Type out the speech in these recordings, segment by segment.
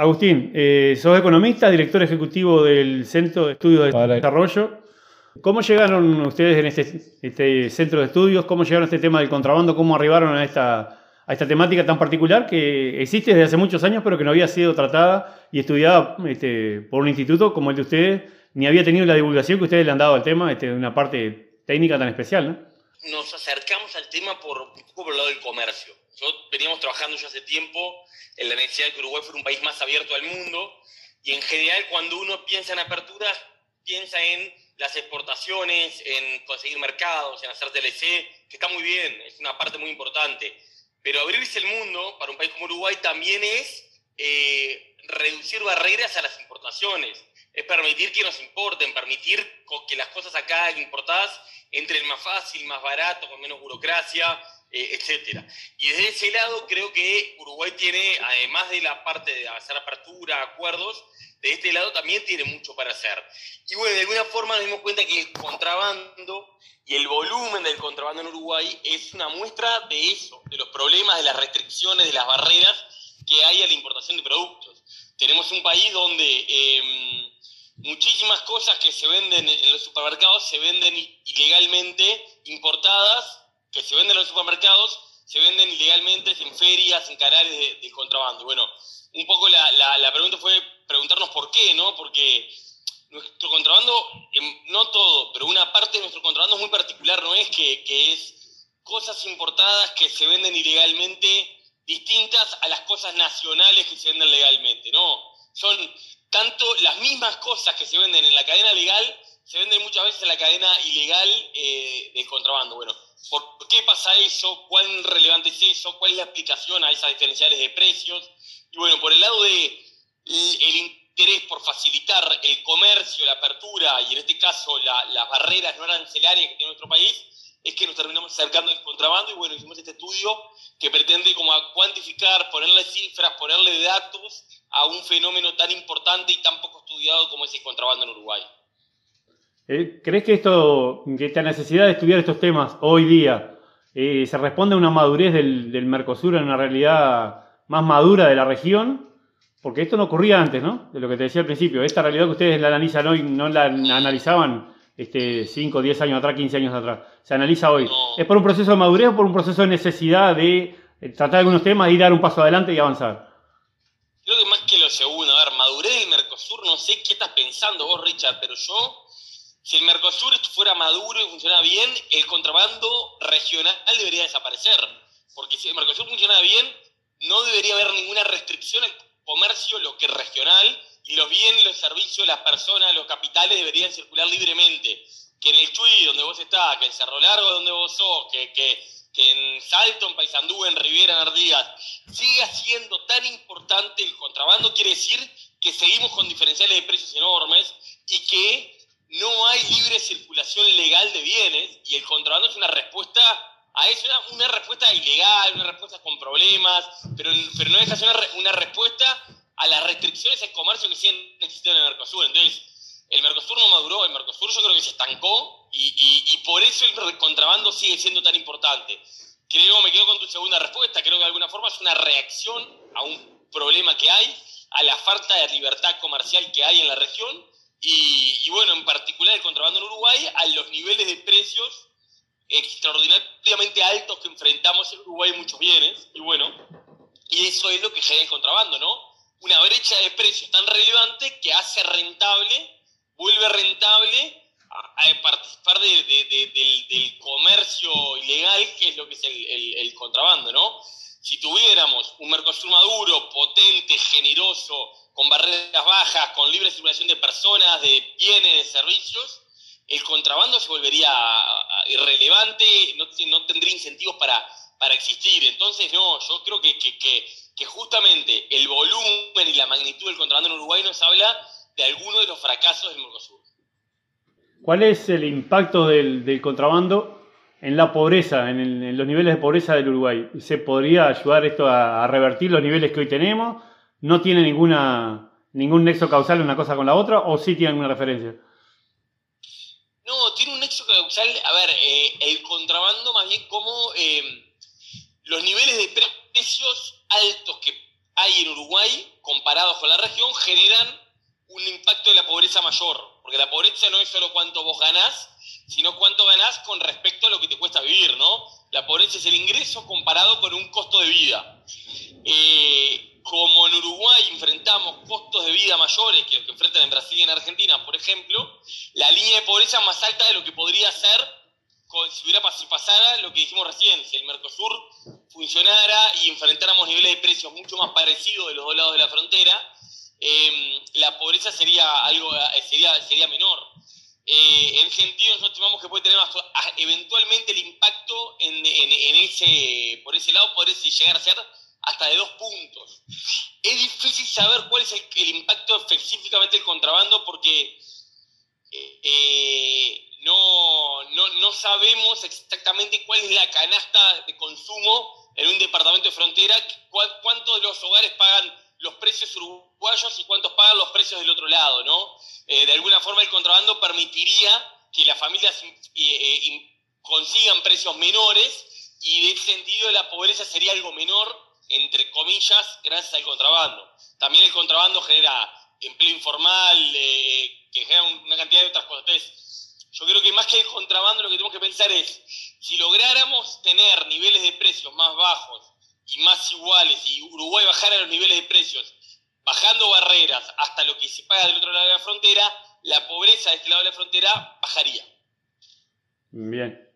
Agustín, eh, sos economista, director ejecutivo del Centro de Estudios de Desarrollo. ¿Cómo llegaron ustedes en este, este, centro de estudios? ¿Cómo llegaron a este tema del contrabando? ¿Cómo arribaron a esta, a esta temática tan particular que existe desde hace muchos años, pero que no había sido tratada y estudiada este, por un instituto como el de ustedes, ni había tenido la divulgación que ustedes le han dado al tema, este, una parte técnica tan especial, ¿no? Nos acercamos al tema por, un poco por el lado del comercio. Yo veníamos trabajando ya hace tiempo en la necesidad de que Uruguay fuera un país más abierto al mundo y en general cuando uno piensa en apertura, piensa en las exportaciones, en conseguir mercados, en hacer TLC, que está muy bien, es una parte muy importante. Pero abrirse el mundo para un país como Uruguay también es eh, reducir barreras a las importaciones, es permitir que nos importen, permitir que las cosas acá importadas entren más fácil, más barato, con menos burocracia, eh, etcétera. Y desde ese lado creo que Uruguay tiene, además de la parte de hacer apertura, acuerdos, de este lado también tiene mucho para hacer. Y bueno, de alguna forma nos dimos cuenta que el contrabando y el volumen del contrabando en Uruguay es una muestra de eso, de los problemas, de las restricciones, de las barreras que hay a la importación de productos. Tenemos un país donde em, muchísimas cosas que se venden en los supermercados se venden ilegalmente importadas que se venden en los supermercados se venden ilegalmente en ferias, en canales de, contrabando. Bueno, un poco la, la, pregunta fue preguntarnos por qué, ¿no? Porque nuestro contrabando, em, no todo, pero una parte de nuestro contrabando es muy particular, ¿no es? Que, que es cosas importadas que se venden ilegalmente distintas a las cosas nacionales que se venden legalmente, ¿no? Son tanto las mismas cosas que se venden en la cadena legal, se venden muchas veces en la cadena ilegal eh, del contrabando. Bueno, ¿Por qué pasa eso? ¿Cuán relevante es eso? ¿Cuál es la aplicación a esas diferenciales de precios? Y bueno, por el lado de el interés por facilitar el comercio, la apertura y en este caso las barreras no arancelarias que tiene nuestro país, es que nos terminamos acercando al contrabando y bueno, hicimos este estudio que pretende como cuantificar, ponerle cifras, ponerle datos a un fenómeno tan importante y tan poco estudiado como es el contrabando en Uruguay. Eh, ¿Crees que esto, que esta necesidad de estudiar estos temas hoy día eh, se responde a una madurez del, Mercosur en una realidad más madura de la región? Porque esto no ocurría antes, ¿no? De lo que te decía al principio. Esta realidad que ustedes la analizan hoy no la analizaban este, 5, 10 años atrás, 15 años atrás. Se analiza hoy. ¿Es por un proceso de madurez o por un proceso de necesidad de eh, tratar algunos temas y dar un paso adelante y avanzar? Segundo, a ver, madurez del Mercosur, no sé qué estás pensando vos, Richard, pero yo si el Mercosur fuera maduro y funciona bien, el contrabando regional debería desaparecer. Porque si el Mercosur funciona bien, no debería haber ninguna restricción al comercio, lo que es regional, y los bienes, los servicios, las personas, los capitales deberían circular libremente. Que en el Chuy, donde vos estás, que en Cerro Largo, donde vos sos, que, que, en Salto, en Paysandú, en Riviera, en Artigas, siga siendo tan importante el contrabando, quiere decir que seguimos con diferenciales de precios enormes y que no hay libre circulación legal de bienes y el contrabando es una respuesta a eso, una, una respuesta ilegal, una respuesta con problemas, pero, pero no deja ser una, una, respuesta a las restricciones al comercio que siguen existiendo en el Mercosur. Entonces, el Mercosur no maduró, el Mercosur yo creo que se estancó y, y, por eso el contrabando sigue siendo tan importante. Creo, me quedo con tu segunda respuesta, creo que de alguna forma es una reacción a un problema que hay, a la falta de libertad comercial que hay en la región y, bueno, en particular el contrabando en Uruguay, a los niveles de precios extraordinariamente altos que enfrentamos en Uruguay muchos bienes, y bueno, y eso es lo que genera el contrabando, ¿no? Una brecha de precios tan relevante que hace rentable, vuelve rentable a, participar del, comercio ilegal, que es lo que es el, el contrabando, ¿no? Si tuviéramos un Mercosur maduro, potente, generoso, con barreras bajas, con libre circulación de personas, de bienes, de servicios, el contrabando se volvería irrelevante, no, tendría incentivos para, para existir. Entonces, no, yo creo que, que, justamente el volumen y la magnitud del contrabando en Uruguay nos habla de alguno de los fracasos del Mercosur. ¿Cuál es el impacto del, contrabando en la pobreza, en, los niveles de pobreza del Uruguay? ¿Se podría ayudar esto a revertir los niveles que hoy tenemos? no tiene ninguna, ningún nexo causal una cosa con la otra o sí tiene alguna referencia? No, tiene un nexo causal, a ver, eh, el contrabando más bien como eh, los niveles de precios altos que hay en Uruguay, comparados con la región, generan un impacto de la pobreza mayor. Porque la pobreza no es solo cuánto vos ganás, sino cuánto ganás con respecto a lo que te cuesta vivir, ¿no? La pobreza es el ingreso comparado con un costo de vida. Eh, como en Uruguay enfrentamos costos de vida mayores que los que enfrentan en Brasil y en Argentina, por ejemplo, la línea de pobreza es más alta de lo que podría ser si hubiera si pasara lo que dijimos recién, si el Mercosur funcionara y enfrentáramos niveles de precios mucho más parecidos de los dos lados de la frontera, em, la pobreza sería algo eh, sería, sería menor. Eh, en sentido, nosotros estimamos que puede tener eventualmente el impacto en, ese, por ese lado podría llegar a ser hasta de dos puntos. Es difícil saber cuál es el, impacto específicamente del contrabando porque eh, no, no, sabemos exactamente cuál es la canasta de consumo en un departamento de frontera, cuántos de los hogares pagan los precios uruguayos y cuántos pagan los precios del otro lado, ¿no? Eh, de alguna forma el contrabando permitiría que las familias eh, eh, consigan precios menores y de ese sentido la pobreza sería algo menor, entre comillas, gracias al contrabando. También el contrabando genera empleo informal, que genera una cantidad de otras cosas. Entonces, yo creo que más que el contrabando lo que tenemos que pensar es, si lográramos tener niveles de precios más bajos y más iguales y Uruguay bajara los niveles de precios, bajando barreras hasta lo que se paga del otro lado de la frontera, la pobreza de este lado de la frontera bajaría. Bien,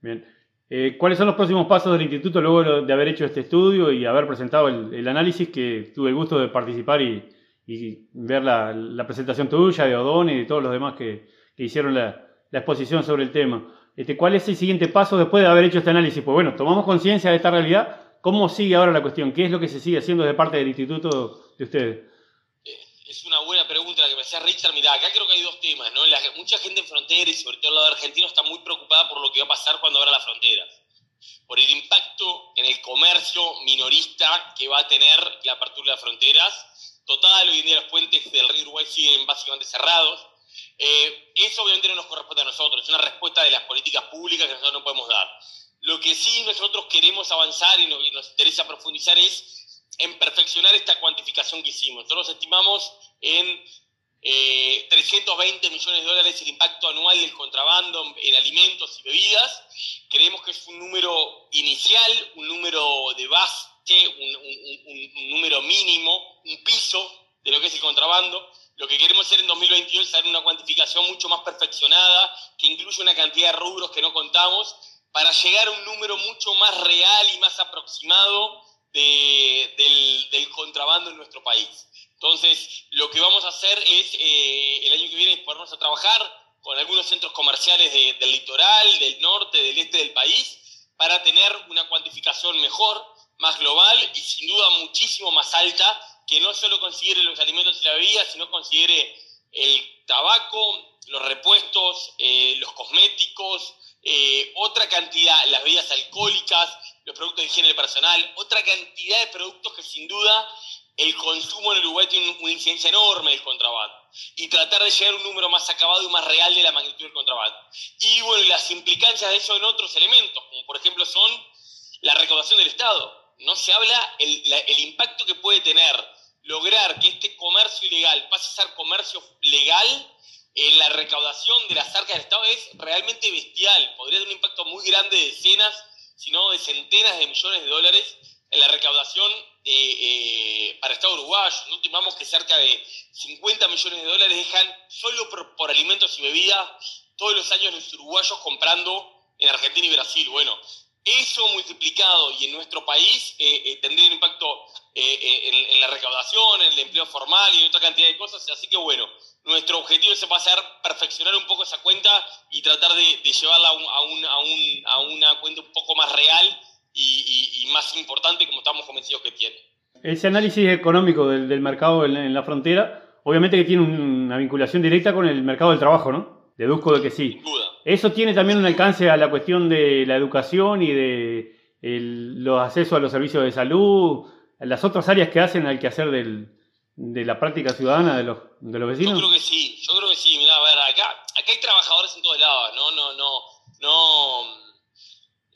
bien. Eh, ¿Cuáles son los próximos pasos del instituto luego de haber hecho este estudio y haber presentado el, análisis que tuve el gusto de participar y, ver la, presentación tuya, de Odón y de todos los demás que, hicieron la, exposición sobre el tema? Este, ¿Cuál es el siguiente paso después de haber hecho este análisis? Pues bueno, tomamos conciencia de esta realidad ¿Cómo sigue ahora la cuestión? ¿Qué es lo que se sigue haciendo de parte del instituto de ustedes? Es una buena pregunta la que me hacía Richard. Mirá, acá creo que hay dos temas, ¿no? mucha gente en frontera y sobre todo el lado argentino está muy preocupada por lo que va a pasar cuando abra las fronteras. Por el impacto en el comercio minorista que va a tener la apertura de las fronteras. Total, hoy en día los puentes del río Uruguay siguen básicamente cerrados. Eh, eso obviamente no nos corresponde a nosotros, es una respuesta de las políticas públicas que nosotros no podemos dar. Lo que sí nosotros queremos avanzar y nos, interesa profundizar es en perfeccionar esta cuantificación que hicimos. Nosotros estimamos en 320 eh, millones de dólares el impacto anual del contrabando en alimentos y bebidas. Creemos que es un número inicial, un número de base, un, número mínimo, un piso de lo que es el contrabando. Lo que queremos hacer en 2022 es dar una cuantificación mucho más perfeccionada, que incluye una cantidad de rubros que no contamos para llegar a un número mucho más real y más aproximado del, contrabando en nuestro país. Entonces, lo que vamos a hacer es, eh, el año que viene, ponernos a trabajar con algunos centros comerciales del litoral, del norte, del este del país, para tener una cuantificación mejor, más global y sin duda muchísimo más alta, que no solo considere los alimentos y la bebida, sino considere el tabaco, los repuestos, eh, los cosméticos, eh, otra cantidad, las bebidas alcohólicas, los productos de higiene personal, otra cantidad de productos que sin duda el consumo en Uruguay tiene una incidencia enorme del contrabando. Y tratar de llegar a un número más acabado y más real de la magnitud del contrabando. Y bueno, las implicancias de eso en otros elementos, como por ejemplo son la recaudación del Estado. No se habla el, el impacto que puede tener lograr que este comercio ilegal pase a ser comercio legal en la recaudación de las arcas del Estado es realmente bestial. Podría tener un impacto muy grande de decenas, de centenas de millones de dólares en la recaudación eh, eh, para Estado uruguayo. No que cerca de 50 millones de dólares dejan solo por, alimentos y bebidas todos los años los uruguayos comprando en Argentina y Brasil. Bueno, eso multiplicado y en nuestro país eh, tendría un impacto en, en, la recaudación, en el empleo formal y en otra cantidad de cosas. Así que bueno, nuestro objetivo es pasar, perfeccionar un poco esa cuenta y tratar de, llevarla a, una cuenta un poco más real y, más importante como estamos convencidos que tiene. Ese análisis económico del, mercado en, la frontera, obviamente que tiene una vinculación directa con el mercado del trabajo, ¿no? Deduzco de que sí. Sin duda. Eso tiene también un alcance a la cuestión de la educación y de los accesos a los servicios de salud, las otras áreas que hacen al quehacer del, de la práctica ciudadana de los, de los vecinos? Yo creo que sí, yo creo que sí. Mirá, a ver, acá, acá hay trabajadores en todos lados, ¿no? No, no, no.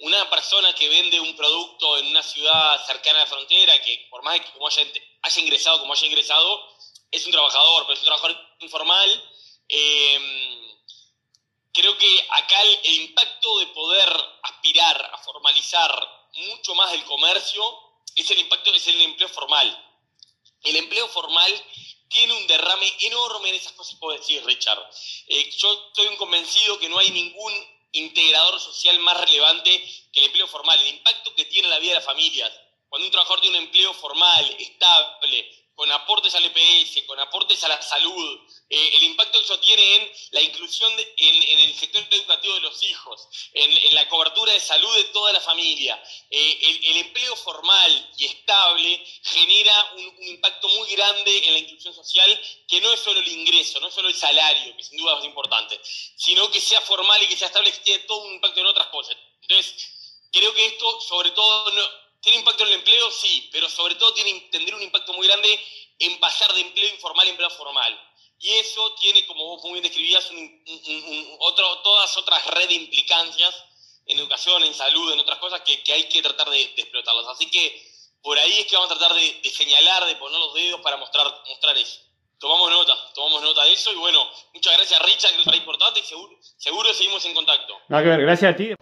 Una persona que vende un producto en una ciudad cercana a la frontera, que por más que como haya, haya ingresado como haya ingresado, es un trabajador, pero es un trabajador informal. Eh, creo que acá el, impacto de poder aspirar a formalizar mucho más el comercio es el impacto, es el empleo formal. El empleo formal tiene un derrame enorme en esas cosas puedo decir, Richard. Eh, yo estoy convencido que no hay ningún integrador social más relevante que el empleo formal, el impacto que tiene en la vida de las familias. Cuando un trabajador tiene un empleo formal, estable, con aportes al EPS, con aportes a la salud, eh, el impacto que eso tiene en la inclusión en, el sector educativo de los hijos, en, la cobertura de salud de toda la familia. Eh, el, empleo formal y estable genera un, impacto muy grande en la inclusión social, que no es solo el ingreso, no es solo el salario, que sin duda es importante, sino que sea formal y que sea estable, que tiene todo un impacto en otras cosas. Entonces, creo que esto, sobre todo, no, ¿Tiene impacto en el empleo? Sí, pero sobre todo tiene, tendría un impacto muy grande en pasar de empleo informal a empleo formal. Y eso tiene, como vos muy bien describías, todas otras redes de implicancias en educación, en salud, en otras cosas que, hay que tratar de, explotarlas. Así que por ahí es que vamos a tratar de, señalar, de poner los dedos para mostrar, mostrar eso. Tomamos nota, tomamos nota de eso y bueno, muchas gracias Richard, que es importante y seguro, seguro seguimos en contacto. gracias a ti.